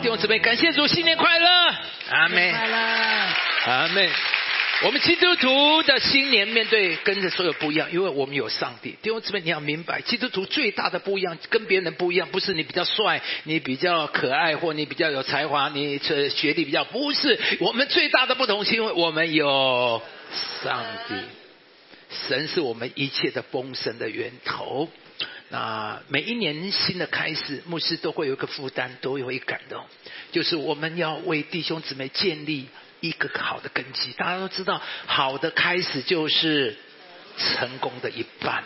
弟兄姊妹，感谢主，新年快乐，阿妹，阿妹。我们基督徒的新年面对跟着所有不一样，因为我们有上帝。弟兄姊妹，你要明白，基督徒最大的不一样，跟别人不一样，不是你比较帅，你比较可爱，或你比较有才华，你这学历比较，不是。我们最大的不同是因为我们有上帝，神是我们一切的丰盛的源头。那每一年新的开始，牧师都会有一个负担，都会感动，就是我们要为弟兄姊妹建立。一个好的根基，大家都知道，好的开始就是成功的一半。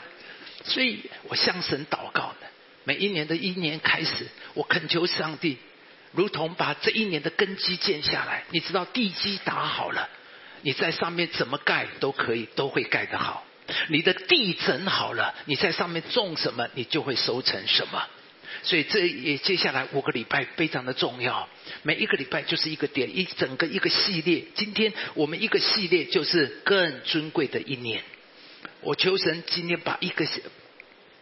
所以我向神祷告的，每一年的一年开始，我恳求上帝，如同把这一年的根基建下来。你知道地基打好了，你在上面怎么盖都可以，都会盖得好。你的地整好了，你在上面种什么，你就会收成什么。所以这也接下来五个礼拜非常的重要，每一个礼拜就是一个点，一整个一个系列。今天我们一个系列就是更尊贵的一年。我求神今天把一个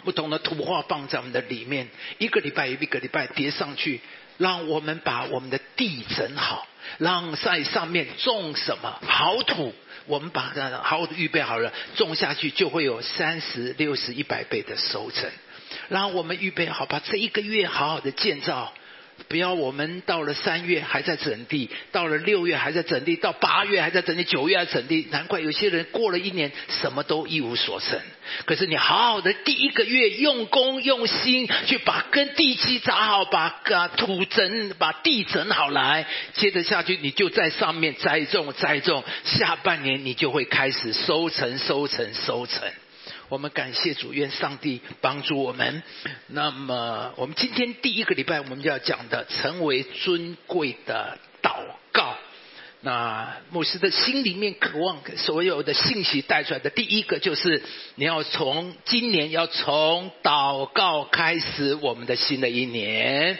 不同的图画放在我们的里面，一个礼拜一个礼拜叠上去，让我们把我们的地整好，让在上面种什么好土，我们把它好好的预备好了，种下去就会有三十六十一百倍的收成。然后我们预备好，把这一个月好好的建造，不要我们到了三月还在整地，到了六月还在整地，到八月还在整地，九月还整地。难怪有些人过了一年什么都一无所成。可是你好好的第一个月用功用心去把根地基扎好，把土整把地整好来，接着下去你就在上面栽种栽种，下半年你就会开始收成收成收成。我们感谢主，愿上帝帮助我们。那么，我们今天第一个礼拜我们就要讲的，成为尊贵的祷告。那牧师的心里面渴望所有的信息带出来的，第一个就是你要从今年要从祷告开始，我们的新的一年。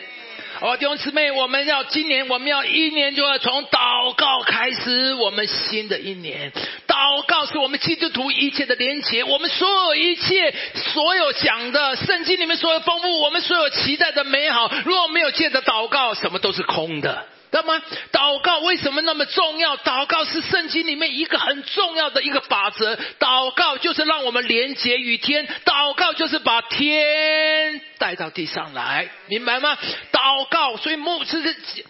哦，弟兄姊妹，我们要今年，我们要一年就要从祷告开始，我们新的一年。祷告是我们基督徒一切的连结，我们所有一切，所有讲的圣经里面所有丰富，我们所有期待的美好，如果没有借着祷告，什么都是空的。知道吗？祷告为什么那么重要？祷告是圣经里面一个很重要的一个法则。祷告就是让我们连接与天，祷告就是把天带到地上来，明白吗？祷告，所以牧师是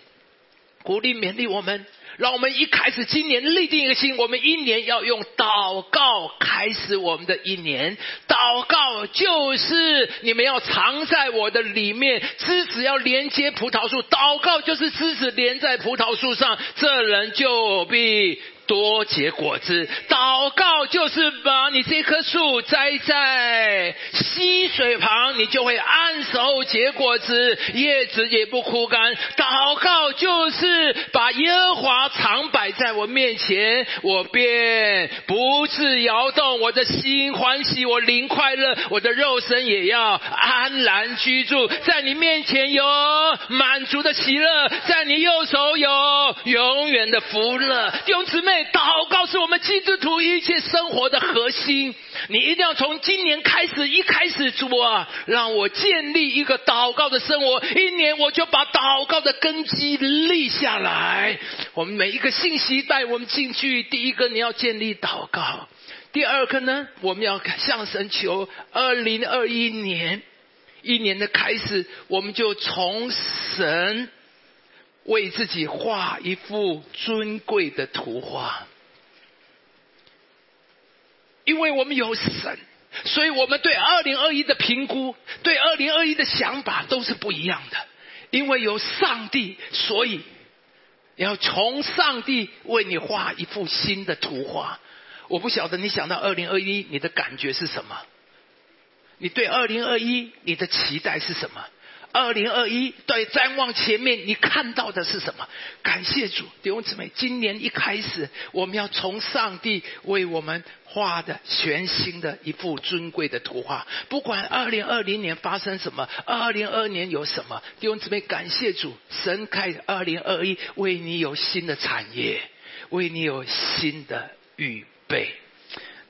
鼓励勉励我们。让我们一开始今年立定一个心，我们一年要用祷告开始我们的一年。祷告就是你们要藏在我的里面，枝子要连接葡萄树。祷告就是枝子连在葡萄树上，这人就必。多结果子，祷告就是把你这棵树栽在溪水旁，你就会按手结果子，叶子也不枯干。祷告就是把耶和华常摆在我面前，我便不致摇动。我的心欢喜，我灵快乐，我的肉身也要安然居住在你面前，有满足的喜乐，在你右手有永远的福乐。弟兄姊妹。祷告是我们基督徒一切生活的核心。你一定要从今年开始，一开始主啊，让我建立一个祷告的生活。一年我就把祷告的根基立下来。我们每一个信息带我们进去。第一个，你要建立祷告；第二个呢，我们要向神求。二零二一年一年的开始，我们就从神。为自己画一幅尊贵的图画，因为我们有神，所以我们对二零二一的评估、对二零二一的想法都是不一样的。因为有上帝，所以要从上帝为你画一幅新的图画。我不晓得你想到二零二一，你的感觉是什么？你对二零二一你的期待是什么？二零二一，对，展望前面，你看到的是什么？感谢主，弟兄姊妹，今年一开始，我们要从上帝为我们画的全新的一幅尊贵的图画。不管二零二零年发生什么，二零二年有什么，弟兄姊妹，感谢主，神开二零二一，为你有新的产业，为你有新的预备。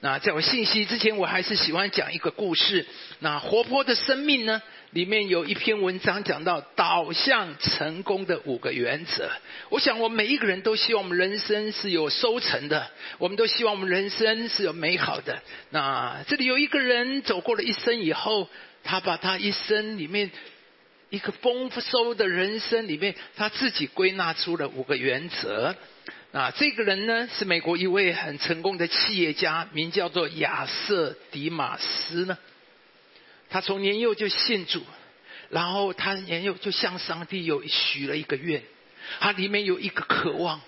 那在我信息之前，我还是喜欢讲一个故事。那活泼的生命呢？里面有一篇文章讲到导向成功的五个原则。我想，我们每一个人都希望我们人生是有收成的，我们都希望我们人生是有美好的。那这里有一个人走过了一生以后，他把他一生里面一个丰收的人生里面，他自己归纳出了五个原则。那这个人呢，是美国一位很成功的企业家，名叫做亚瑟·迪马斯呢。他从年幼就信主，然后他年幼就向上帝有许了一个愿，他里面有一个渴望，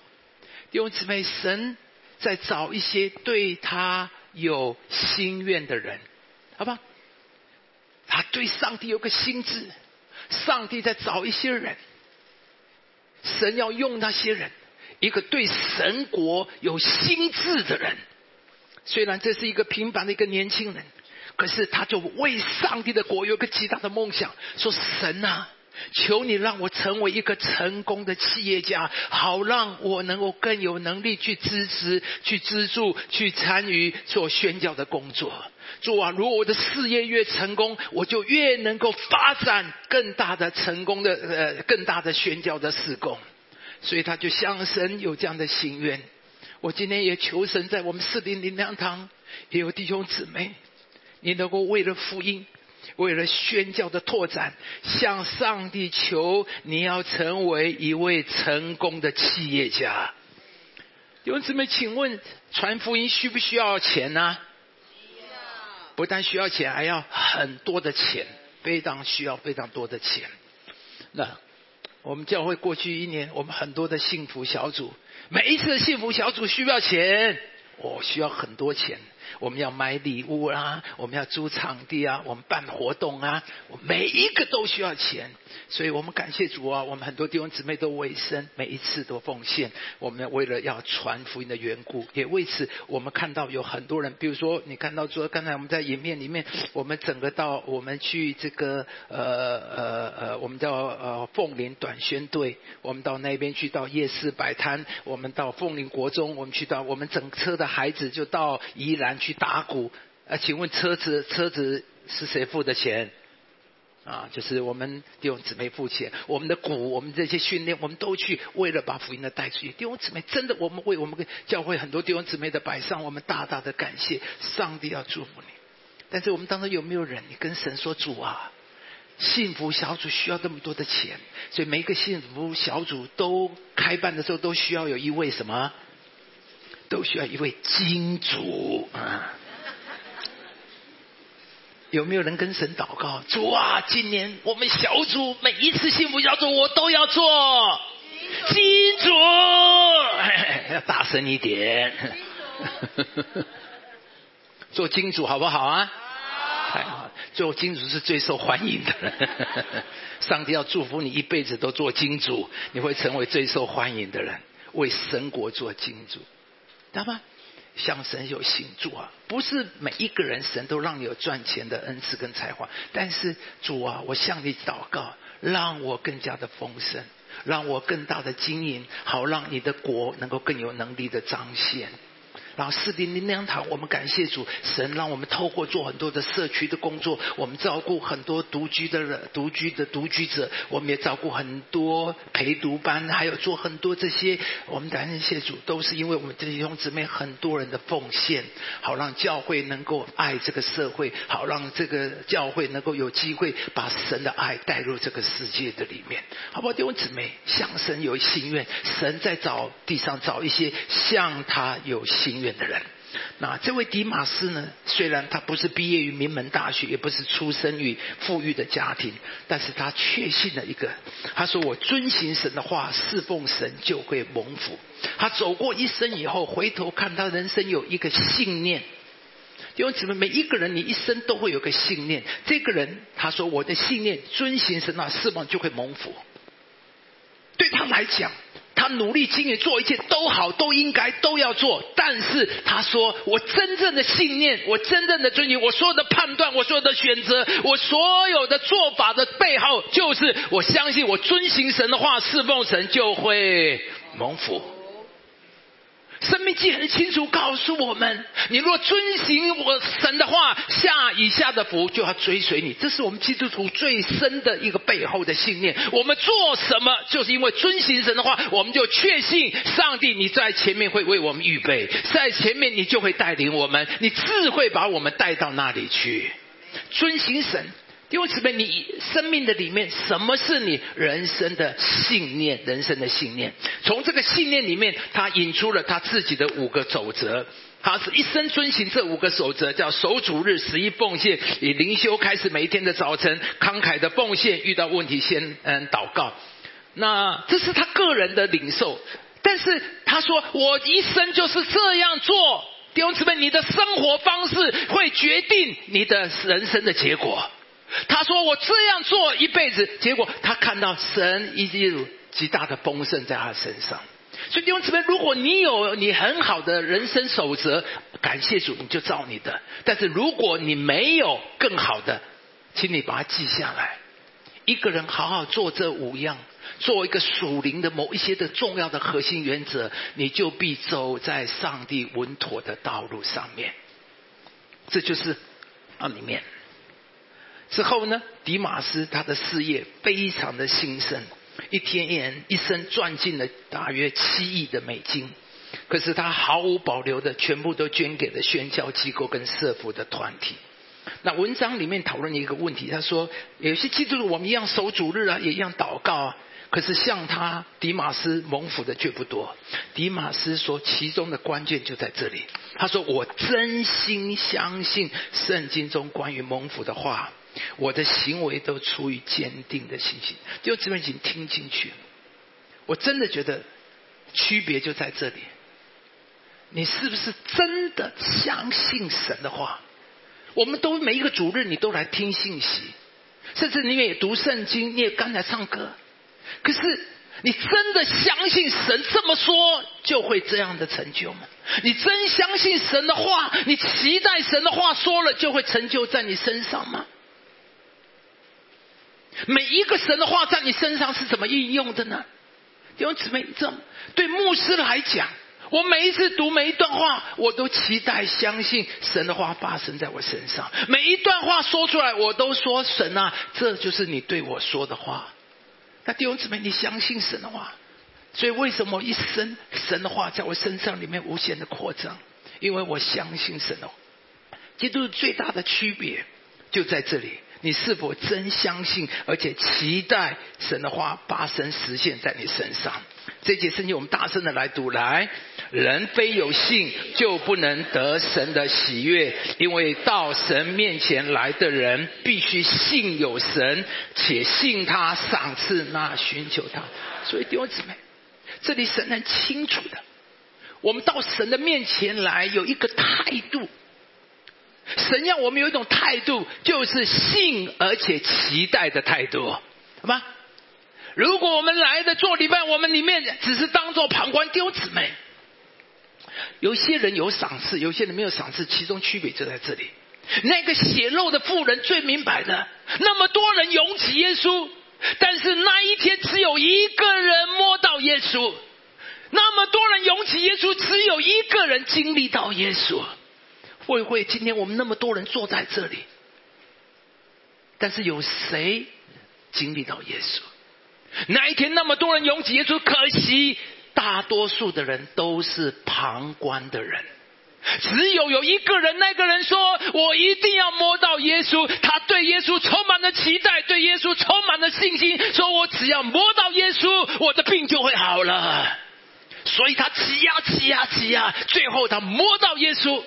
弟兄姊妹，神在找一些对他有心愿的人，好吧？他对上帝有个心智，上帝在找一些人，神要用那些人，一个对神国有心智的人，虽然这是一个平凡的一个年轻人。可是他就为上帝的国有个极大的梦想，说神啊，求你让我成为一个成功的企业家，好让我能够更有能力去支持、去资助、去参与做宣教的工作。主啊，如果我的事业越成功，我就越能够发展更大的成功的呃更大的宣教的事工。所以他就向神有这样的心愿。我今天也求神在我们四零零两堂也有弟兄姊妹。你能够为了福音，为了宣教的拓展，向上帝求，你要成为一位成功的企业家。弟兄姊妹，请问传福音需不需要钱呢？需要。不但需要钱，还要很多的钱，非常需要非常多的钱。那我们教会过去一年，我们很多的幸福小组，每一次的幸福小组需要钱，我需要很多钱。我们要买礼物啊，我们要租场地啊，我们办活动啊，我每一个都需要钱，所以我们感谢主啊，我们很多弟兄姊妹都委身，每一次都奉献。我们为了要传福音的缘故，也为此我们看到有很多人，比如说你看到说刚才我们在影片里面，我们整个到我们去这个呃呃呃，我们叫呃凤林短宣队，我们到那边去到夜市摆摊，我们到凤林国中，我们去到我们整车的孩子就到宜兰。去打鼓，啊，请问车子车子是谁付的钱？啊，就是我们弟兄姊妹付钱。我们的鼓，我们这些训练，我们都去为了把福音的带出去。弟兄姊妹，真的，我们为我们教会很多弟兄姊妹的摆上，我们大大的感谢上帝要祝福你。但是我们当中有没有人，你跟神说主啊，幸福小组需要这么多的钱，所以每一个幸福小组都开办的时候都需要有一位什么？都需要一位金主啊！有没有人跟神祷告？主啊，今年我们小组每一次幸福小组，我都要做金主，要大声一点。做金主好不好啊？太好，做金主是最受欢迎的。上帝要祝福你一辈子都做金主，你会成为最受欢迎的人，为神国做金主。知道吗？向神有信主啊，不是每一个人神都让你有赚钱的恩赐跟才华，但是主啊，我向你祷告，让我更加的丰盛，让我更大的经营，好让你的国能够更有能力的彰显。然后四零零两堂，我们感谢主神，让我们透过做很多的社区的工作，我们照顾很多独居的人、独居的独居者，我们也照顾很多陪读班，还有做很多这些。我们感谢主，都是因为我们弟兄姊妹很多人的奉献，好让教会能够爱这个社会，好让这个教会能够有机会把神的爱带入这个世界的里面，好不好？弟兄姊妹，向神有心愿，神在找地上找一些像他有心。的人，那这位迪马斯呢？虽然他不是毕业于名门大学，也不是出生于富裕的家庭，但是他确信了一个。他说：“我遵行神的话，侍奉神就会蒙福。”他走过一生以后，回头看他人生有一个信念。因为姊妹，每一个人你一生都会有个信念。这个人他说：“我的信念，遵行神啊，侍奉就会蒙福。”对他来讲。他努力经营，做一切都好，都应该都要做。但是他说：“我真正的信念，我真正的尊敬，我所有的判断，我所有的选择，我所有的做法的背后，就是我相信，我遵行神的话，侍奉神就会蒙福。生命记很清楚告诉我们：你若遵行我神的话，下以下的福就要追随你。这是我们基督徒最深的一个背后的信念。我们做什么，就是因为遵行神的话，我们就确信上帝你在前面会为我们预备，在前面你就会带领我们，你自会把我们带到那里去。遵行神。弟兄姊妹，你生命的里面，什么是你人生的信念？人生的信念，从这个信念里面，他引出了他自己的五个守则。他是一生遵循这五个守则，叫守主日、十一奉献、以灵修开始每一天的早晨、慷慨的奉献、遇到问题先嗯祷告。那这是他个人的领受，但是他说：“我一生就是这样做。”弟兄姊妹，你的生活方式会决定你的人生的结果。他说：“我这样做一辈子，结果他看到神已经有极大的丰盛在他身上。所以弟兄姊妹，如果你有你很好的人生守则，感谢主，你就照你的。但是如果你没有更好的，请你把它记下来。一个人好好做这五样，做一个属灵的某一些的重要的核心原则，你就必走在上帝稳妥的道路上面。这就是啊里面。”之后呢，迪马斯他的事业非常的兴盛，一天一人一生赚进了大约七亿的美金，可是他毫无保留的全部都捐给了宣教机构跟社福的团体。那文章里面讨论一个问题，他说有些基督徒我们一样守主日啊，也一样祷告啊，可是像他迪马斯蒙福的却不多。迪马斯说，其中的关键就在这里。他说：“我真心相信圣经中关于蒙福的话。”我的行为都出于坚定的信心，就这边已经听进去了。我真的觉得区别就在这里。你是不是真的相信神的话？我们都每一个主日你都来听信息，甚至你也读圣经，你也刚才唱歌。可是你真的相信神这么说就会这样的成就吗？你真相信神的话？你期待神的话说了就会成就在你身上吗？每一个神的话在你身上是怎么应用的呢？弟兄姊妹，这对牧师来讲，我每一次读每一段话，我都期待相信神的话发生在我身上。每一段话说出来，我都说神啊，这就是你对我说的话。那弟兄姊妹，你相信神的话，所以为什么一生神的话在我身上里面无限的扩张？因为我相信神哦。基督最大的区别就在这里。你是否真相信，而且期待神的话发生实现在你身上？这节圣经我们大声的来读：来，人非有信就不能得神的喜悦，因为到神面前来的人必须信有神，且信他赏赐那寻求他。所以弟兄姊妹，这里神很清楚的，我们到神的面前来有一个态度。神要我们有一种态度，就是信而且期待的态度，好吗？如果我们来的做礼拜，我们里面只是当做旁观丢姊妹，有些人有赏赐，有些人没有赏赐，其中区别就在这里。那个血肉的妇人最明白的，那么多人涌起耶稣，但是那一天只有一个人摸到耶稣，那么多人涌起耶稣，只有一个人经历到耶稣。会不会今天我们那么多人坐在这里，但是有谁经历到耶稣？那一天那么多人拥挤耶稣，可惜大多数的人都是旁观的人。只有有一个人，那个人说：“我一定要摸到耶稣。”他对耶稣充满了期待，对耶稣充满了信心，说：“我只要摸到耶稣，我的病就会好了。”所以他挤呀挤呀挤呀，最后他摸到耶稣。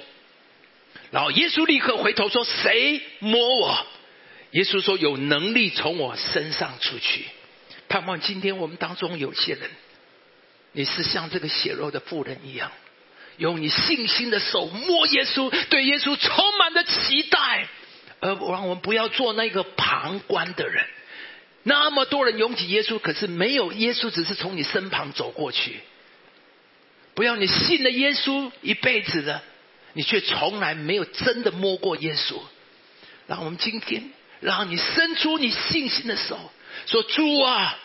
然后耶稣立刻回头说：“谁摸我？”耶稣说：“有能力从我身上出去。”盼望今天我们当中有些人，你是像这个血肉的妇人一样，用你信心的手摸耶稣，对耶稣充满了期待，而让我们不要做那个旁观的人。那么多人拥挤耶稣，可是没有耶稣，只是从你身旁走过去。不要你信了耶稣一辈子的。你却从来没有真的摸过耶稣，让我们今天让你伸出你信心的手，说：“主啊，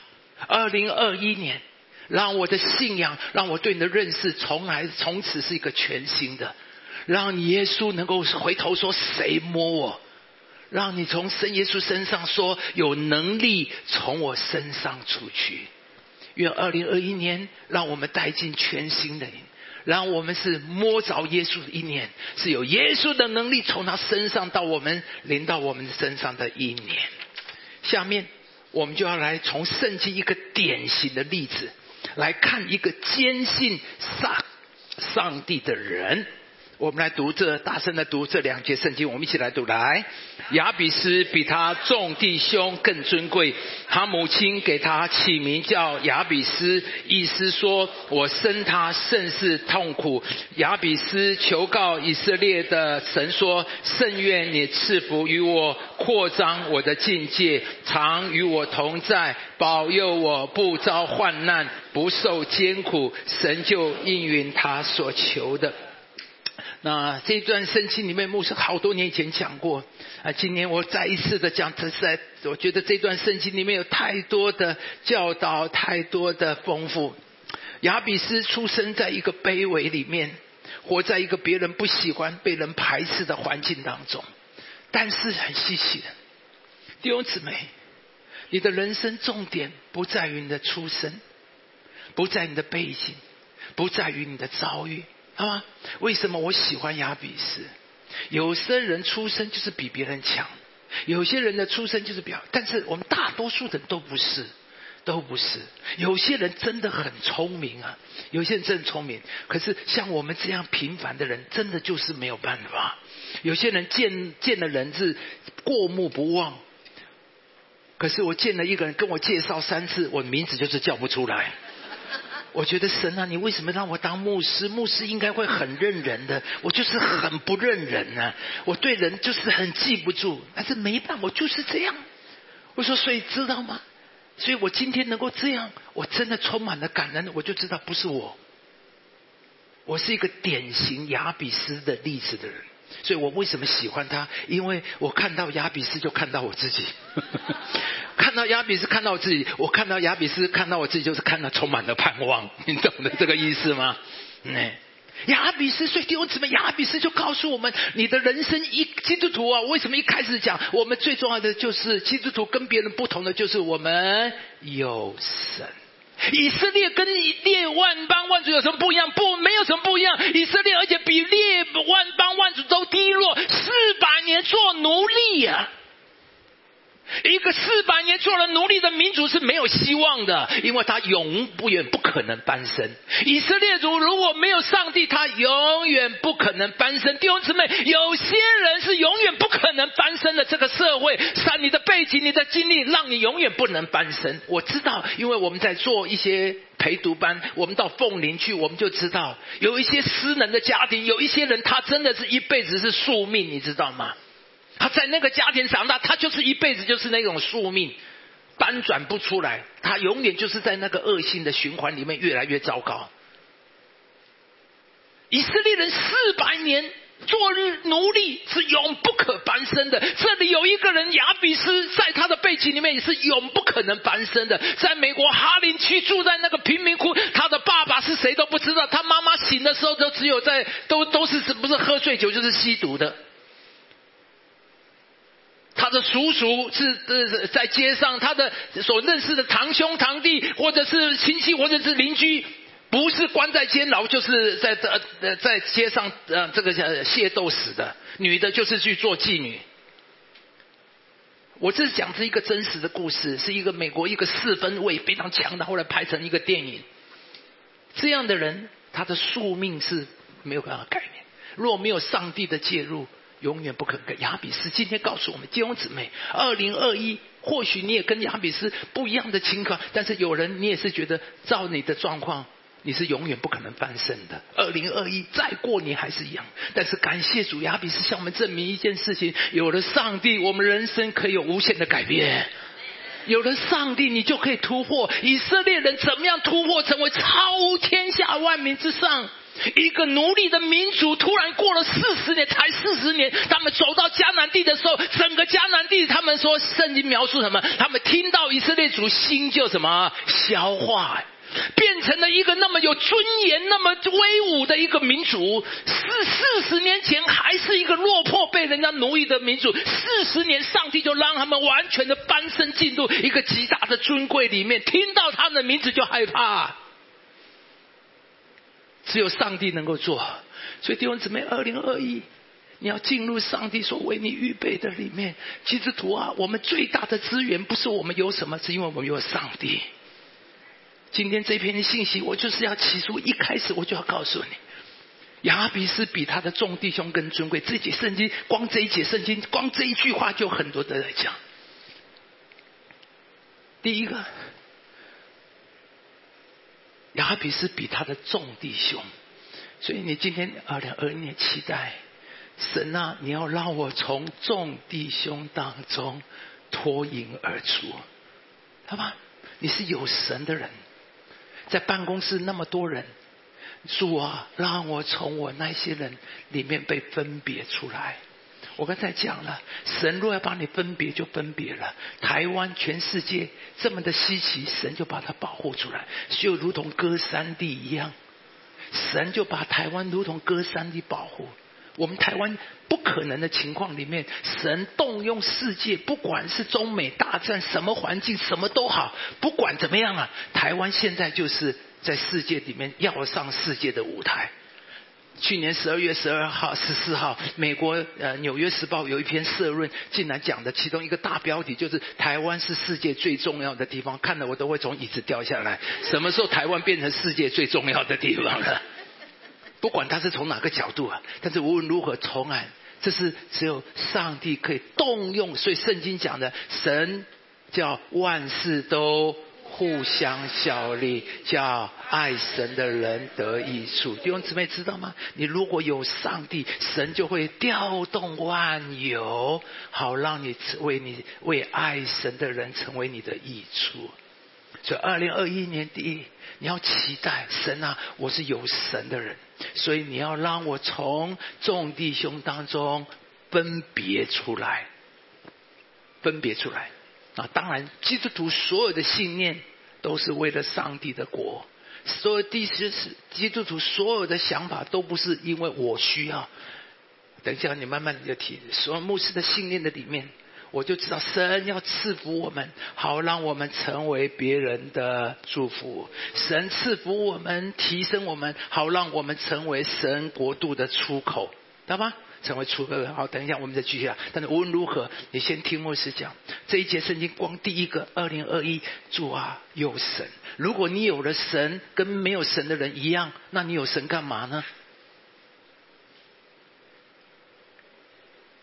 二零二一年，让我的信仰，让我对你的认识，从来从此是一个全新的。让耶稣能够回头说：“谁摸我？”让你从圣耶稣身上说：“有能力从我身上出去。”愿二零二一年让我们带进全新的，然后我们是摸着耶稣的一年，是有耶稣的能力从他身上到我们临到我们身上的一年。下面我们就要来从圣经一个典型的例子来看一个坚信上上帝的人。我们来读这，大声的读这两节圣经，我们一起来读。来，亚比斯比他众弟兄更尊贵，他母亲给他起名叫亚比斯，意思说我生他甚是痛苦。亚比斯求告以色列的神说：甚愿你赐福于我，扩张我的境界，常与我同在，保佑我不遭患难，不受艰苦。神就应允他所求的。那这段圣经里面，牧师好多年以前讲过啊。今年我再一次的讲，这是在我觉得这段圣经里面有太多的教导，太多的丰富。亚比斯出生在一个卑微里面，活在一个别人不喜欢、被人排斥的环境当中。但是很稀奇的，弟兄姊妹，你的人生重点不在于你的出身，不在你的背景，不在于你的遭遇。好吗？为什么我喜欢亚比斯？有些人出生就是比别人强，有些人的出生就是比较，但是我们大多数人都不是，都不是。有些人真的很聪明啊，有些人真聪明，可是像我们这样平凡的人，真的就是没有办法。有些人见见的人是过目不忘，可是我见了一个人跟我介绍三次，我名字就是叫不出来。我觉得神啊，你为什么让我当牧师？牧师应该会很认人的，我就是很不认人呢。我对人就是很记不住，但是没办法，我就是这样。我说，所以知道吗？所以我今天能够这样，我真的充满了感恩。我就知道不是我，我是一个典型雅比斯的例子的人。所以我为什么喜欢他？因为我看到亚比斯，就看到我自己；看到亚比斯，看到我自己；我看到亚比斯，看到我自己，就是看到充满了盼望。你懂得这个意思吗？哎，亚比斯，所以弟兄姊妹，亚比斯就告诉我们：你的人生一基督徒啊，为什么一开始讲我们最重要的就是基督徒跟别人不同的就是我们有神。以色列跟列万邦万族有什么不一样？不，没有什么不一样。以色列而且比列万邦万族都低落，四百年做奴隶呀。一个四百年做了奴隶的民族是没有希望的，因为他永不远不可能翻身。以色列族如果没有上帝，他永远不可能翻身。弟兄姊妹，有些人是永远不可能翻身的。这个社会，上你的背景、你的经历，让你永远不能翻身。我知道，因为我们在做一些陪读班，我们到凤林去，我们就知道，有一些私人的家庭，有一些人他真的是一辈子是宿命，你知道吗？他在那个家庭长大，他就是一辈子就是那种宿命，翻转不出来。他永远就是在那个恶性的循环里面越来越糟糕。以色列人四百年做日奴隶是永不可翻身的。这里有一个人亚比斯，在他的背景里面也是永不可能翻身的。在美国哈林区住在那个贫民窟，他的爸爸是谁都不知道，他妈妈醒的时候都只有在都都是不是喝醉酒就是吸毒的。的叔叔是呃在街上，他的所认识的堂兄堂弟，或者是亲戚，或者是邻居，不是关在监牢，就是在呃呃在街上呃这个叫械斗死的。女的就是去做妓女。我这是讲是一个真实的故事，是一个美国一个四分位非常强的，后来拍成一个电影。这样的人，他的宿命是没有办法改变。若没有上帝的介入。永远不可跟亚比斯。今天告诉我们弟兄姊妹，二零二一，或许你也跟亚比斯不一样的情况，但是有人你也是觉得照你的状况，你是永远不可能翻身的。二零二一再过年还是一样，但是感谢主，亚比斯向我们证明一件事情：有了上帝，我们人生可以有无限的改变；有了上帝，你就可以突破。以色列人怎么样突破，成为超天下万民之上？一个奴隶的民族，突然过了四十年，才四十年，他们走到迦南地的时候，整个迦南地，他们说圣经描述什么？他们听到以色列族心就什么消化，变成了一个那么有尊严、那么威武的一个民族。四四十年前还是一个落魄、被人家奴役的民族，四十年上帝就让他们完全的翻身进入一个极大的尊贵里面，听到他们的名字就害怕。只有上帝能够做，所以弟兄姊妹，二零二一，你要进入上帝所为你预备的里面。基督徒啊，我们最大的资源不是我们有什么，是因为我们有上帝。今天这篇信息，我就是要起初一开始我就要告诉你，亚比斯比他的众弟兄更尊贵。这节圣经，光这一节圣经，光这一句话就很多的在讲。第一个。雅比是比他的众弟兄，所以你今天二零二一年期待神啊，你要让我从众弟兄当中脱颖而出，好吧？你是有神的人，在办公室那么多人，主啊，让我从我那些人里面被分别出来。我刚才讲了，神若要把你分别，就分别了。台湾全世界这么的稀奇，神就把它保护出来，就如同割山地一样，神就把台湾如同割山地保护。我们台湾不可能的情况里面，神动用世界，不管是中美大战，什么环境，什么都好，不管怎么样啊，台湾现在就是在世界里面要上世界的舞台。去年十二月十二号、十四号，美国呃《纽约时报》有一篇社论，竟然讲的其中一个大标题就是“台湾是世界最重要的地方”，看的我都会从椅子掉下来。什么时候台湾变成世界最重要的地方了？不管他是从哪个角度啊，但是无论如何，从来这是只有上帝可以动用。所以圣经讲的，神叫万事都。互相效力，叫爱神的人得益处。弟兄姊妹知道吗？你如果有上帝，神就会调动万有，好让你为你为爱神的人成为你的益处。所以，二零二一年第一，你要期待神啊！我是有神的人，所以你要让我从众弟兄当中分别出来，分别出来。啊，当然，基督徒所有的信念都是为了上帝的国。所有第十是基督徒所有的想法都不是因为我需要。等一下，你慢慢的提。所有牧师的信念的里面，我就知道神要赐福我们，好让我们成为别人的祝福。神赐福我们，提升我们，好让我们成为神国度的出口，知道吗？成为出个好，等一下我们再继续啊。但是无论如何，你先听牧师讲这一节圣经。光第一个，二零二一，主啊，有神。如果你有了神，跟没有神的人一样，那你有神干嘛呢？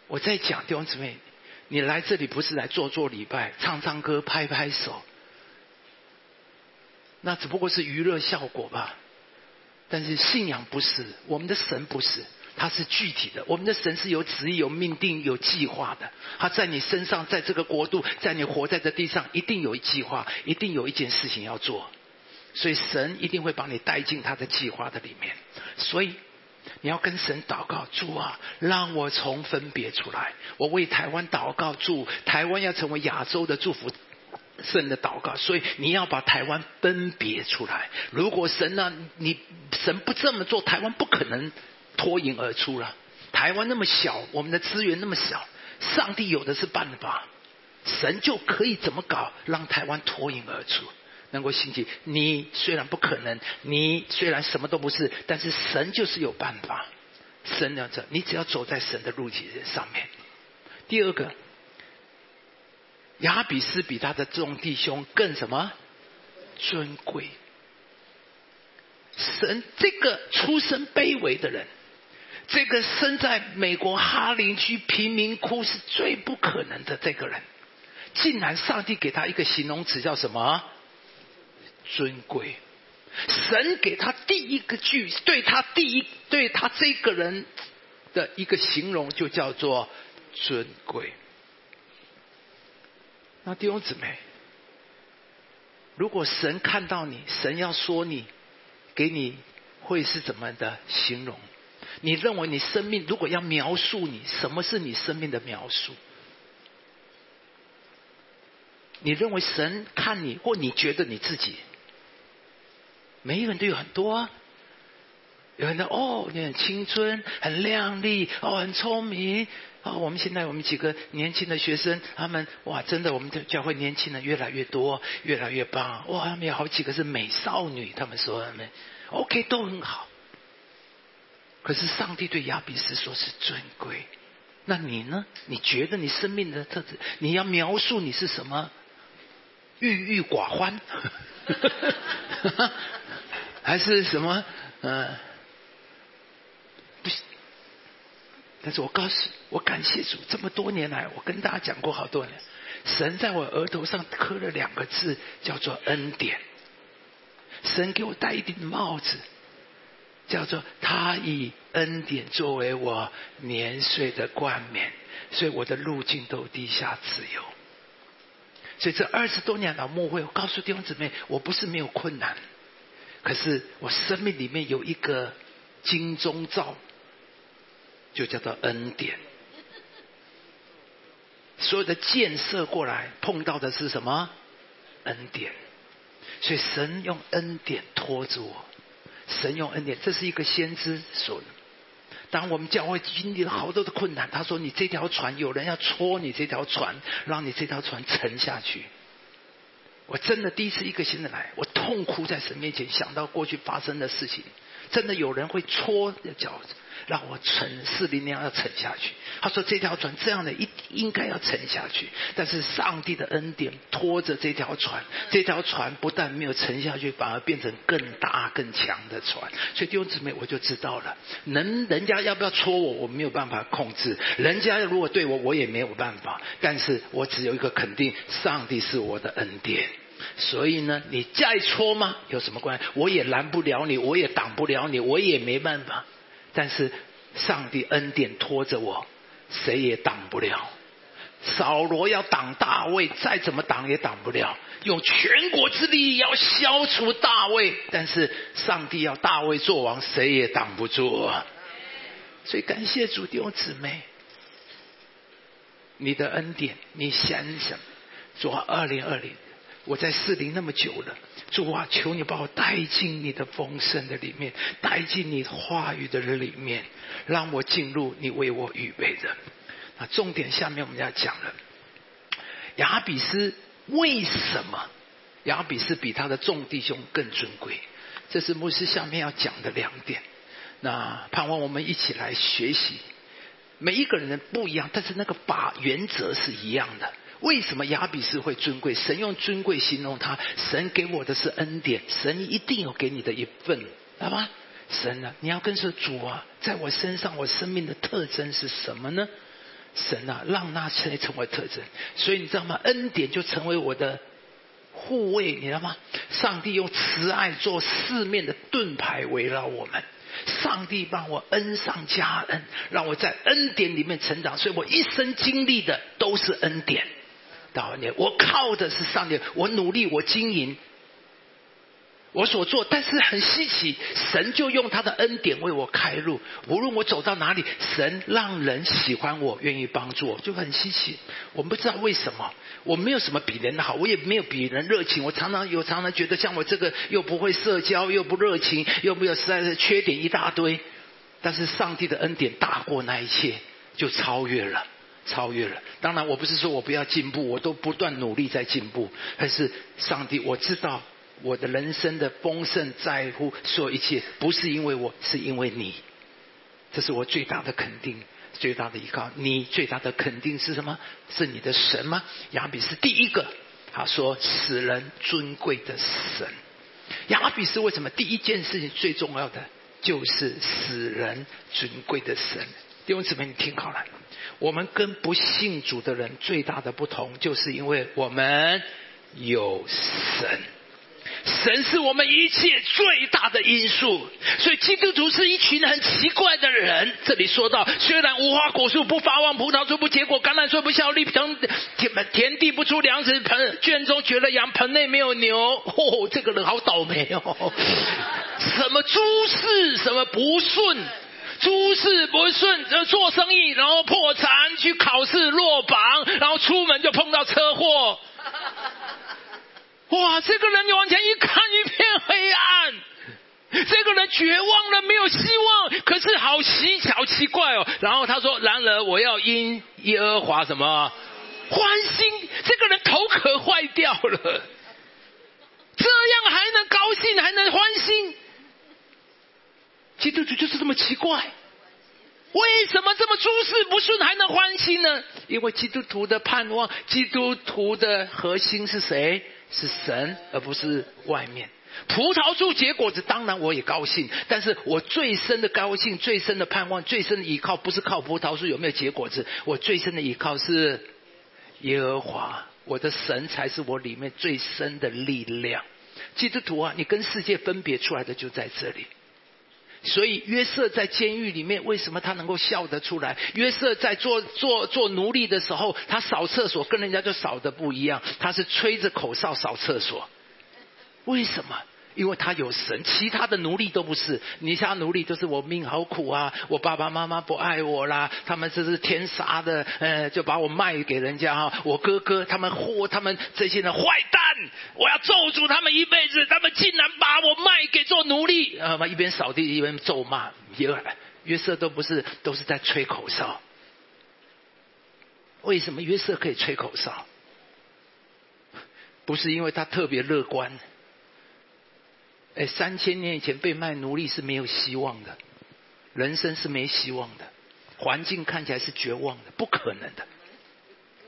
我在讲弟兄姊妹，你来这里不是来做做礼拜、唱唱歌、拍拍手，那只不过是娱乐效果吧。但是信仰不是，我们的神不是。它是具体的，我们的神是有旨意、有命定、有计划的。他在你身上，在这个国度，在你活在这地上，一定有计划，一定有一件事情要做。所以神一定会把你带进他的计划的里面。所以你要跟神祷告，主啊，让我从分别出来。我为台湾祷告，祝台湾要成为亚洲的祝福，圣的祷告。所以你要把台湾分别出来。如果神呢，你神不这么做，台湾不可能。脱颖而出了。台湾那么小，我们的资源那么小，上帝有的是办法，神就可以怎么搞，让台湾脱颖而出，能够兴起。你虽然不可能，你虽然什么都不是，但是神就是有办法。神要这，你只要走在神的路径上面。第二个，亚比斯比他的众弟兄更什么尊贵？神这个出身卑微的人。这个生在美国哈林区贫民窟是最不可能的这个人，竟然上帝给他一个形容词叫什么？尊贵。神给他第一个句，对他第一对他这个人的一个形容就叫做尊贵。那弟兄姊妹，如果神看到你，神要说你，给你会是怎么的形容？你认为你生命如果要描述你，什么是你生命的描述？你认为神看你，或你觉得你自己每一个人都有很多啊。有人说哦，你很青春，很靓丽，哦，很聪明。哦，我们现在我们几个年轻的学生，他们哇，真的，我们的教会年轻人越来越多，越来越棒。哇，他们有好几个是美少女，他们说他们 OK 都很好。可是上帝对亚比斯说是尊贵，那你呢？你觉得你生命的特质，你要描述你是什么？郁郁寡欢，还是什么？嗯，不行。但是我告诉，我感谢主，这么多年来，我跟大家讲过好多年，神在我额头上刻了两个字，叫做恩典。神给我戴一顶帽子，叫做他以恩典作为我年岁的冠冕，所以我的路径都低下自由。所以这二十多年老牧会，我告诉弟兄姊妹，我不是没有困难，可是我生命里面有一个金钟罩。就叫做恩典。所有的箭射过来，碰到的是什么？恩典。所以神用恩典托着我，神用恩典，这是一个先知说。当我们教会经历了好多的困难，他说：“你这条船，有人要戳你这条船，让你这条船沉下去。”我真的第一次一个新的来，我痛哭在神面前，想到过去发生的事情，真的有人会戳脚。让我沉，四零年要沉下去。他说这条船这样的，一应该要沉下去。但是上帝的恩典拖着这条船，这条船不但没有沉下去，反而变成更大更强的船。所以弟兄姊妹，我就知道了，能人家要不要戳我，我没有办法控制；人家如果对我，我也没有办法。但是我只有一个肯定：上帝是我的恩典。所以呢，你再搓吗？有什么关系？我也拦不了你，我也挡不了你，我也没办法。但是上帝恩典拖着我，谁也挡不了。扫罗要挡大卫，再怎么挡也挡不了。用全国之力要消除大卫，但是上帝要大卫做王，谁也挡不住。所以感谢主弟兄姊妹，你的恩典，你想想，主二零二零。我在四零那么久了，主啊，求你把我带进你的丰盛的里面，带进你话语的里面，让我进入你为我预备的。那重点下面我们要讲了，雅比斯为什么雅比斯比他的众弟兄更尊贵？这是牧师下面要讲的两点。那盼望我们一起来学习，每一个人不一样，但是那个法原则是一样的。为什么亚比斯会尊贵？神用尊贵形容他，神给我的是恩典，神一定有给你的一份，好吗？神啊，你要跟说主啊，在我身上，我生命的特征是什么呢？神啊，让那些成为特征，所以你知道吗？恩典就成为我的护卫，你知道吗？上帝用慈爱做四面的盾牌围绕我们，上帝帮我恩上加恩，让我在恩典里面成长，所以我一生经历的都是恩典。到你，我靠的是上帝，我努力，我经营，我所做，但是很稀奇，神就用他的恩典为我开路。无论我走到哪里，神让人喜欢我，愿意帮助我，就很稀奇。我们不知道为什么，我没有什么比人好，我也没有比人热情。我常常有，常常觉得像我这个又不会社交，又不热情，又没有实在是缺点一大堆。但是上帝的恩典大过那一切，就超越了。超越了，当然我不是说我不要进步，我都不断努力在进步。但是上帝，我知道我的人生的丰盛在乎所有一切，不是因为我是因为你，这是我最大的肯定，最大的依靠。你最大的肯定是什么？是你的神吗？亚比是第一个，他说使人尊贵的神。亚比是为什么？第一件事情最重要的就是使人尊贵的神。弟兄姊妹，你听好了。我们跟不信主的人最大的不同，就是因为我们有神，神是我们一切最大的因素。所以基督徒是一群很奇怪的人。这里说到，虽然无花果树不发旺，葡萄树不结果，橄榄树不效力，田田地不出粮食，盆圈中绝了羊，盆内没有牛。哦，这个人好倒霉哦！什么诸事，什么不顺。诸事不顺，呃，做生意然后破产，去考试落榜，然后出门就碰到车祸。哇，这个人你往前一看，一片黑暗。这个人绝望了，没有希望。可是好奇巧奇怪哦。然后他说：“然而我要因耶和华什么欢心？”这个人头壳坏掉了，这样还能高兴，还能欢心？基督徒就是这么奇怪。为什么这么诸事不顺还能欢喜呢？因为基督徒的盼望，基督徒的核心是谁？是神，而不是外面。葡萄树结果子，当然我也高兴。但是我最深的高兴、最深的盼望、最深的依靠，不是靠葡萄树有没有结果子，我最深的依靠是耶和华，我的神才是我里面最深的力量。基督徒啊，你跟世界分别出来的就在这里。所以约瑟在监狱里面，为什么他能够笑得出来？约瑟在做做做奴隶的时候，他扫厕所跟人家就扫的不一样，他是吹着口哨扫厕所。为什么？因为他有神，其他的奴隶都不是。你像奴隶都是我命好苦啊，我爸爸妈妈不爱我啦，他们这是天杀的，呃，就把我卖给人家哈。我哥哥他们货，他们这些人坏蛋，我要咒诅他们一辈子，他们竟然把我卖给做奴隶啊！一边扫地一边咒骂，约约瑟都不是，都是在吹口哨。为什么约瑟可以吹口哨？不是因为他特别乐观。哎，三千年以前被卖奴隶是没有希望的，人生是没希望的，环境看起来是绝望的，不可能的。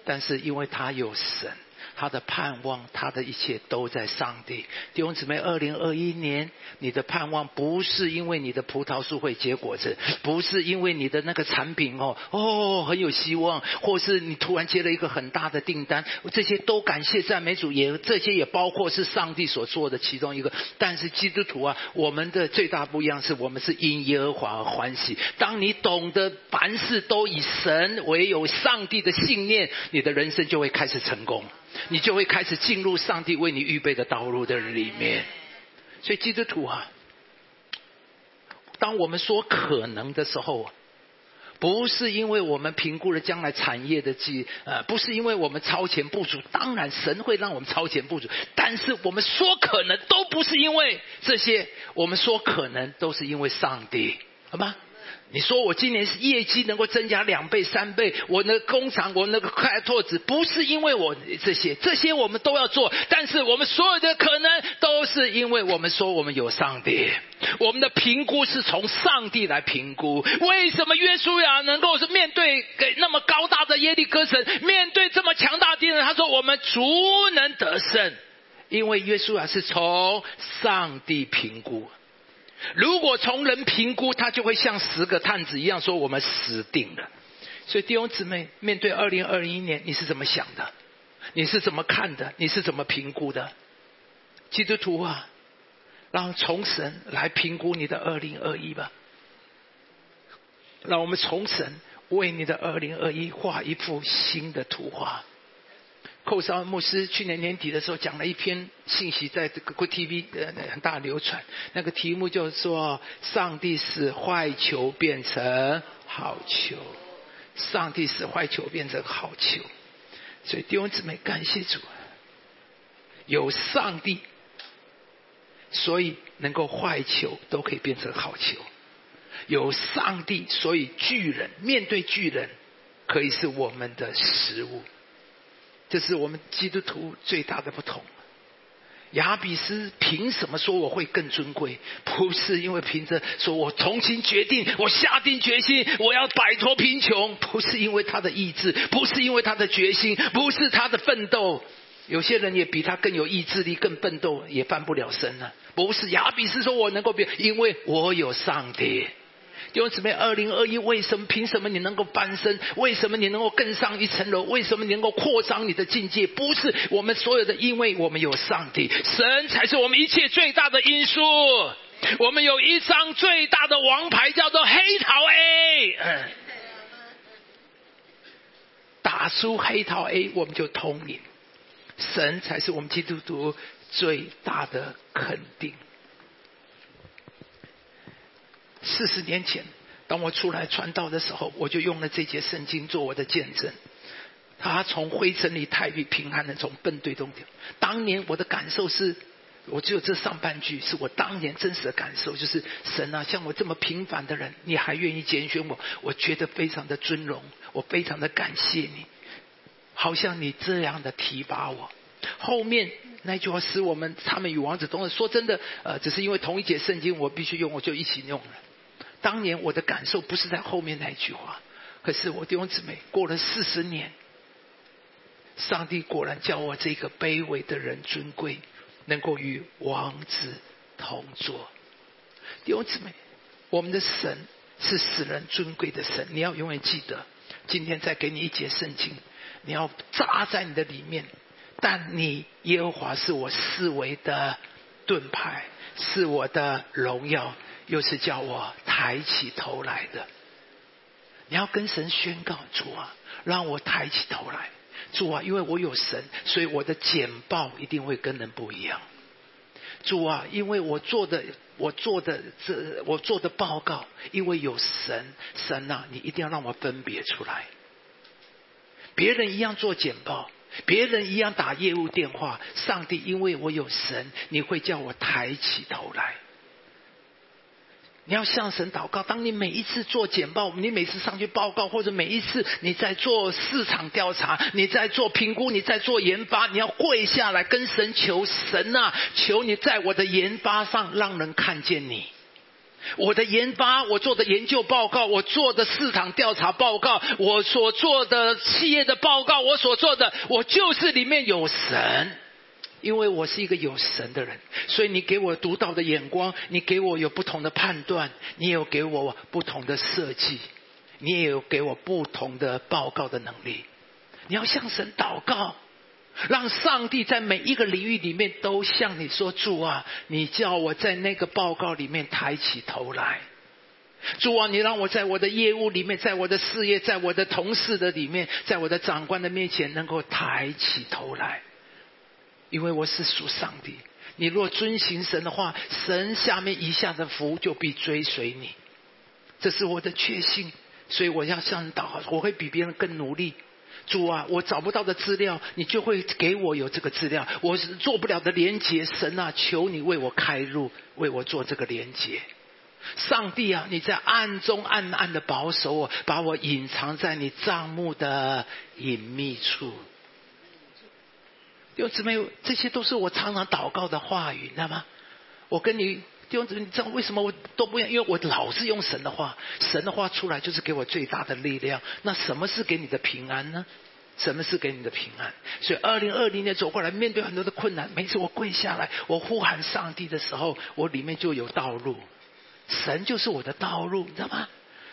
但是因为他有神。他的盼望，他的一切都在上帝。弟兄姊妹，二零二一年，你的盼望不是因为你的葡萄树会结果子，不是因为你的那个产品哦哦很有希望，或是你突然接了一个很大的订单，这些都感谢赞美主，也这些也包括是上帝所做的其中一个。但是基督徒啊，我们的最大不一样是我们是因耶和华而欢喜。当你懂得凡事都以神为有上帝的信念，你的人生就会开始成功。你就会开始进入上帝为你预备的道路的里面。所以基督徒啊，当我们说可能的时候，不是因为我们评估了将来产业的计，呃，不是因为我们超前部署。当然，神会让我们超前部署，但是我们说可能都不是因为这些，我们说可能都是因为上帝，好吗？你说我今年是业绩能够增加两倍三倍，我那工厂我那个开拓子不是因为我这些，这些我们都要做，但是我们所有的可能都是因为我们说我们有上帝，我们的评估是从上帝来评估。为什么约书亚能够是面对给那么高大的耶利哥城，面对这么强大的敌人，他说我们足能得胜，因为约书亚是从上帝评估。如果从人评估，他就会像十个探子一样说：“我们死定了。”所以弟兄姊妹，面对二零二一年，你是怎么想的？你是怎么看的？你是怎么评估的？基督徒啊，让从神来评估你的二零二一吧。让我们从神为你的二零二一画一幅新的图画。寇绍牧师去年年底的时候讲了一篇信息，在这个国 TV 呃很大流传。那个题目就是说：上帝使坏球变成好球，上帝使坏球变成好球。所以弟兄姊妹，感谢主，有上帝，所以能够坏球都可以变成好球；有上帝，所以巨人面对巨人可以是我们的食物。这是我们基督徒最大的不同。亚比斯凭什么说我会更尊贵？不是因为凭着说我重新决定，我下定决心我要摆脱贫穷，不是因为他的意志，不是因为他的决心，不是他的奋斗。有些人也比他更有意志力，更奋斗，也翻不了身了。不是亚比斯说我能够变，因为我有上帝。弟兄姊妹，二零二一为什么？凭什么你能够翻身？为什么你能够更上一层楼？为什么你能够扩张你的境界？不是我们所有的，因为我们有上帝，神才是我们一切最大的因素。我们有一张最大的王牌，叫做黑桃 A。打输黑桃 A，我们就通灵。神才是我们基督徒最大的肯定。四十年前，当我出来传道的时候，我就用了这节圣经做我的见证。他从灰尘里太平平安的从粪堆中掉。当年我的感受是，我只有这上半句是我当年真实的感受，就是神啊，像我这么平凡的人，你还愿意拣选我，我觉得非常的尊荣，我非常的感谢你，好像你这样的提拔我。后面那句话使我们他们与王子同说真的，呃，只是因为同一节圣经我必须用，我就一起用了。当年我的感受不是在后面那一句话，可是我弟兄姊妹过了四十年，上帝果然叫我这个卑微的人尊贵。能够与王子同坐，弟兄姊妹，我们的神是使人尊贵的神，你要永远记得。今天再给你一节圣经，你要扎在你的里面。但你耶和华是我视为的盾牌，是我的荣耀，又是叫我抬起头来的。你要跟神宣告主啊，让我抬起头来。主啊，因为我有神，所以我的简报一定会跟人不一样。主啊，因为我做的我做的这我做的报告，因为有神，神啊，你一定要让我分别出来。别人一样做简报，别人一样打业务电话，上帝因为我有神，你会叫我抬起头来。你要向神祷告。当你每一次做简报，你每次上去报告，或者每一次你在做市场调查，你在做评估，你在做研发，你要跪下来跟神求神啊！求你在我的研发上让人看见你。我的研发，我做的研究报告，我做的市场调查报告，我所做的企业的报告，我所做的，我就是里面有神。因为我是一个有神的人，所以你给我独到的眼光，你给我有不同的判断，你有给我不同的设计，你也有给我不同的报告的能力。你要向神祷告，让上帝在每一个领域里面都向你说：“主啊，你叫我在那个报告里面抬起头来。主啊，你让我在我的业务里面，在我的事业，在我的同事的里面，在我的长官的面前，能够抬起头来。”因为我是属上帝，你若遵行神的话，神下面一下的福就必追随你。这是我的确信，所以我要向祷告，我会比别人更努力。主啊，我找不到的资料，你就会给我有这个资料。我是做不了的连接，神啊，求你为我开路，为我做这个连接。上帝啊，你在暗中暗暗的保守我，把我隐藏在你帐幕的隐秘处。弟兄姊妹，这些都是我常常祷告的话语，你知道吗？我跟你弟兄姊妹，你知道为什么我都不用？因为我老是用神的话，神的话出来就是给我最大的力量。那什么是给你的平安呢？什么是给你的平安？所以，二零二零年走过来，面对很多的困难，每次我跪下来，我呼喊上帝的时候，我里面就有道路。神就是我的道路，你知道吗？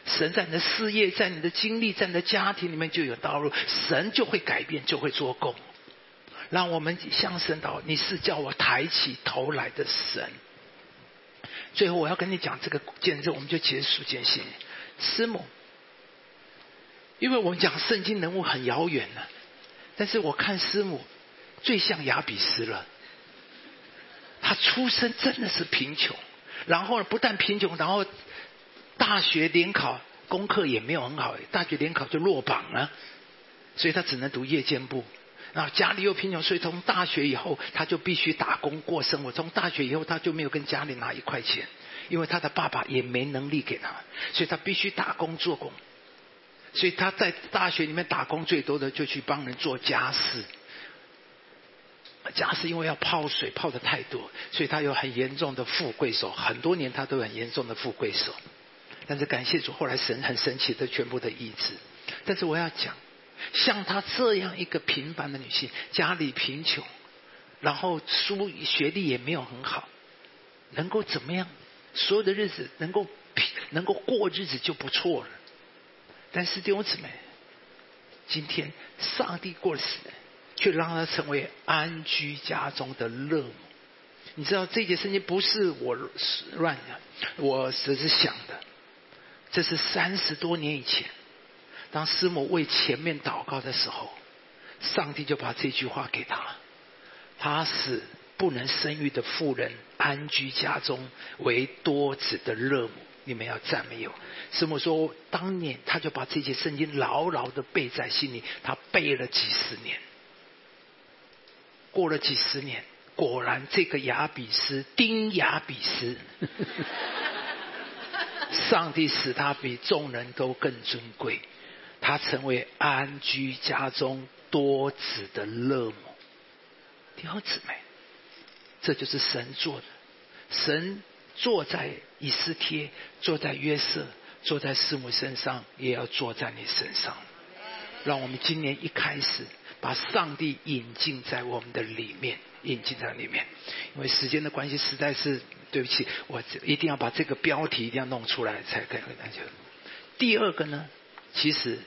神在你的事业，在你的经历，在你的家庭里面就有道路。神就会改变，就会做工。让我们向神祷，你是叫我抬起头来的神。最后我要跟你讲这个见证，我们就结束见信。师母，因为我们讲圣经人物很遥远呢，但是我看师母最像雅比斯了。他出生真的是贫穷，然后呢不但贫穷，然后大学联考功课也没有很好，大学联考就落榜了，所以他只能读夜间部。然后家里又贫穷，所以从大学以后他就必须打工过生活。从大学以后他就没有跟家里拿一块钱，因为他的爸爸也没能力给他，所以他必须打工做工。所以他在大学里面打工最多的就去帮人做家事。家事因为要泡水泡的太多，所以他有很严重的富贵手，很多年他都很严重的富贵手。但是感谢主，后来神很神奇的全部的医治。但是我要讲。像她这样一个平凡的女性，家里贫穷，然后书学历也没有很好，能够怎么样？所有的日子能够平能够过日子就不错了。但是弟兄姊妹，今天上帝过世，却让她成为安居家中的乐母。你知道这件事情不是我乱的，我只是想的。这是三十多年以前。当师母为前面祷告的时候，上帝就把这句话给他：他使不能生育的妇人安居家中，为多子的乐母。你们要赞美有？师母说，当年他就把这些圣经牢牢的背在心里，他背了几十年。过了几十年，果然这个亚比斯丁亚比斯，上帝使他比众人都更尊贵，他成为安居家中多子的乐母。弟兄姊妹，这就是神做的。神坐在以斯帖，坐在约瑟，坐在师母身上，也要坐在你身上。让我们今年一开始，把上帝引进在我们的里面，引进在里面。因为时间的关系，实在是对不起，我一定要把这个标题一定要弄出来，才可以跟大家。第二个呢，其实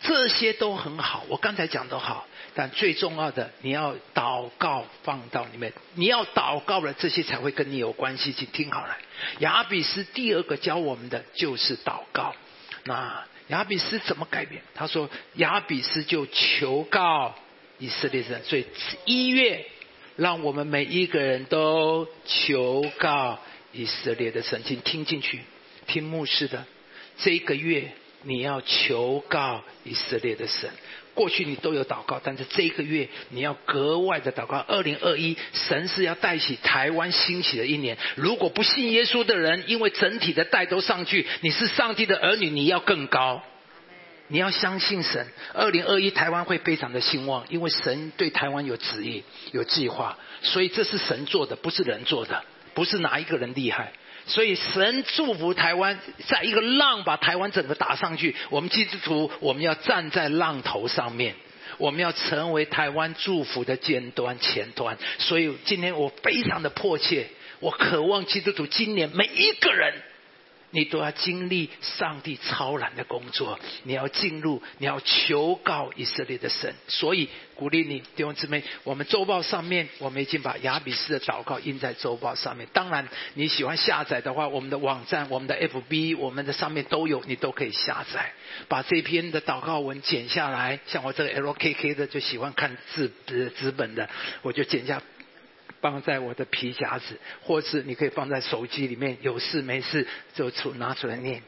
这些都很好，我刚才讲的好，但最重要的，你要祷告放到里面，你要祷告了，这些才会跟你有关系。请听好了，亚比斯第二个教我们的就是祷告。那亚比斯怎么改变？他说：“亚比斯就求告以色列人，所以一月让我们每一个人都求告以色列的神，请听进去，听牧师的。这一个月你要求告以色列的神。过去你都有祷告，但是这个月你要格外的祷告。二零二一，神是要带起台湾兴起的一年。如果不信耶稣的人，因为整体的带都上去，你是上帝的儿女，你要更高。你要相信神。二零二一，台湾会非常的兴旺，因为神对台湾有旨意、有计划，所以这是神做的，不是人做的，不是哪一个人厉害。所以神祝福台湾，在一个浪把台湾整个打上去。我们基督徒，我们要站在浪头上面，我们要成为台湾祝福的尖端前端。所以今天我非常的迫切，我渴望基督徒今年每一个人。你都要经历上帝超然的工作，你要进入，你要求告以色列的神。所以鼓励你弟兄姊妹，我们周报上面我们已经把亚比斯的祷告印在周报上面。当然你喜欢下载的话，我们的网站、我们的 FB、我们的上面都有，你都可以下载。把这篇的祷告文剪下来，像我这个 LKK 的就喜欢看字资本的，我就剪下。放在我的皮夹子，或是你可以放在手机里面，有事没事就出拿出来念。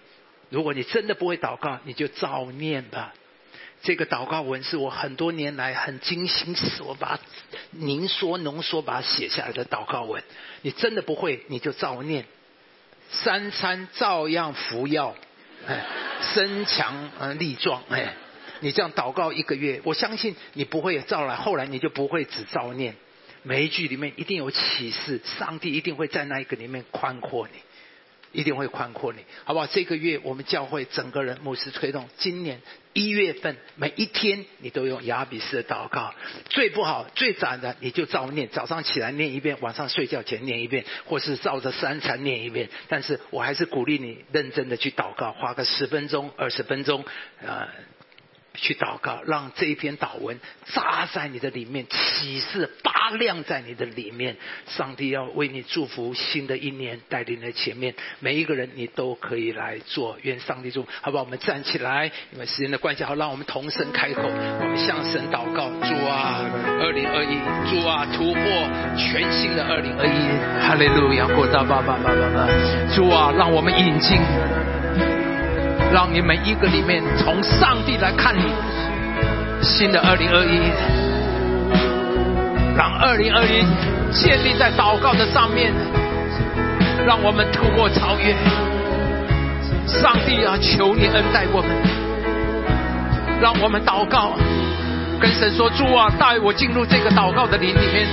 如果你真的不会祷告，你就照念吧。这个祷告文是我很多年来很精心我把凝缩浓缩把它写下来的祷告文。你真的不会，你就照念。三餐照样服药，哎，身强呃力壮，哎，你这样祷告一个月，我相信你不会照来，后来你就不会只照念。每一句里面一定有启示，上帝一定会在那一个里面宽阔你，一定会宽阔你，好不好？这个月我们教会整个人牧师推动，今年一月份每一天你都用亚比斯的祷告，最不好最短的你就照念，早上起来念一遍，晚上睡觉前念一遍，或是照着三餐念一遍。但是我还是鼓励你认真的去祷告，花个十分钟、二十分钟，啊。去祷告，让这一篇祷文扎在你的里面，启示发亮在你的里面。上帝要为你祝福新的一年，带领在前面，每一个人你都可以来做。愿上帝祝，好不好？我们站起来，因为时间的关系，好，让我们同声开口，我们向神祷告：主啊，二零二一，主啊，突破全新的二零二一，哈利路亚，过大巴巴巴巴巴，主啊，让我们引进。让你每一个里面，从上帝来看你，新的二零二一，让二零二一建立在祷告的上面，让我们突破超越。上帝啊，求你恩待我们，让我们祷告，跟神说主啊，带我进入这个祷告的林里面。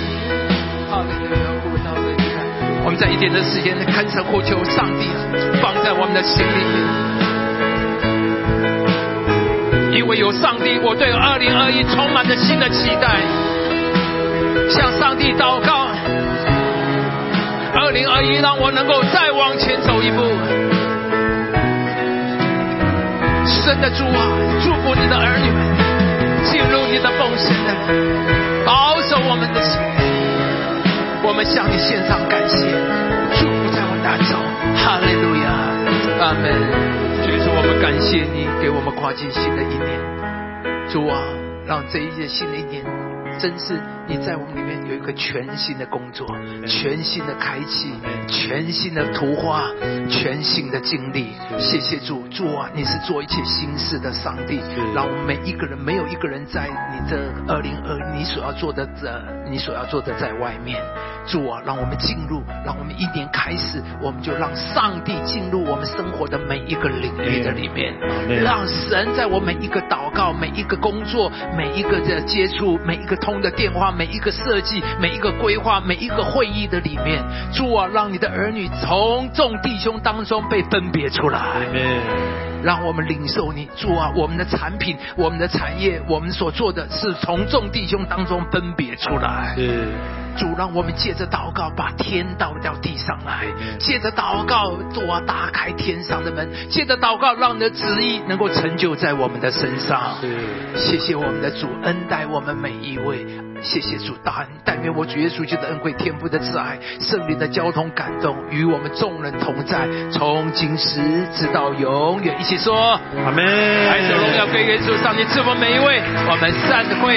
我们在一点的时间恳诚呼求上帝，放在我们的心里面。因为有上帝，我对二零二一充满着新的期待，向上帝祷告。二零二一让我能够再往前走一步。神的主啊，祝福你的儿女们进入你的丰盛的，保守我们的心。我们向你献上感谢，祝福在我当中。哈利路亚，阿门。主，我们感谢你给我们跨进新的一年。主啊，让这一届新的一年真是你在我们里面有一个全新的工作，全新的开启，全新的图画，全新的经历。谢谢主，主啊，你是做一切心事的上帝，让我们每一个人没有一个人在你这二零二你所要做的这你所要做的在外面。主啊，让我们进入，让我们一年开始，我们就让上帝进入我们生活的每一个领域的里面，让神在我每一个祷告、每一个工作、每一个的接触、每一个通的电话、每一个设计、每一个规划、每一个会议的里面，主啊，让你的儿女从众弟兄当中被分别出来。让我们领受你主啊，我们的产品、我们的产业、我们所做的是从众弟兄当中分别出来。主，让我们借着祷告把天倒到地上来，借着祷告主啊，打开天上的门，借着祷告让你的旨意能够成就在我们的身上。谢谢我们的主恩待我们每一位。谢谢主，大恩但愿我主耶稣基督的恩惠、天父的慈爱、圣灵的交通感动，与我们众人同在，从今时直到永远。一起说，阿门。爱的荣耀归耶稣，上帝赐福每一位。我们散会。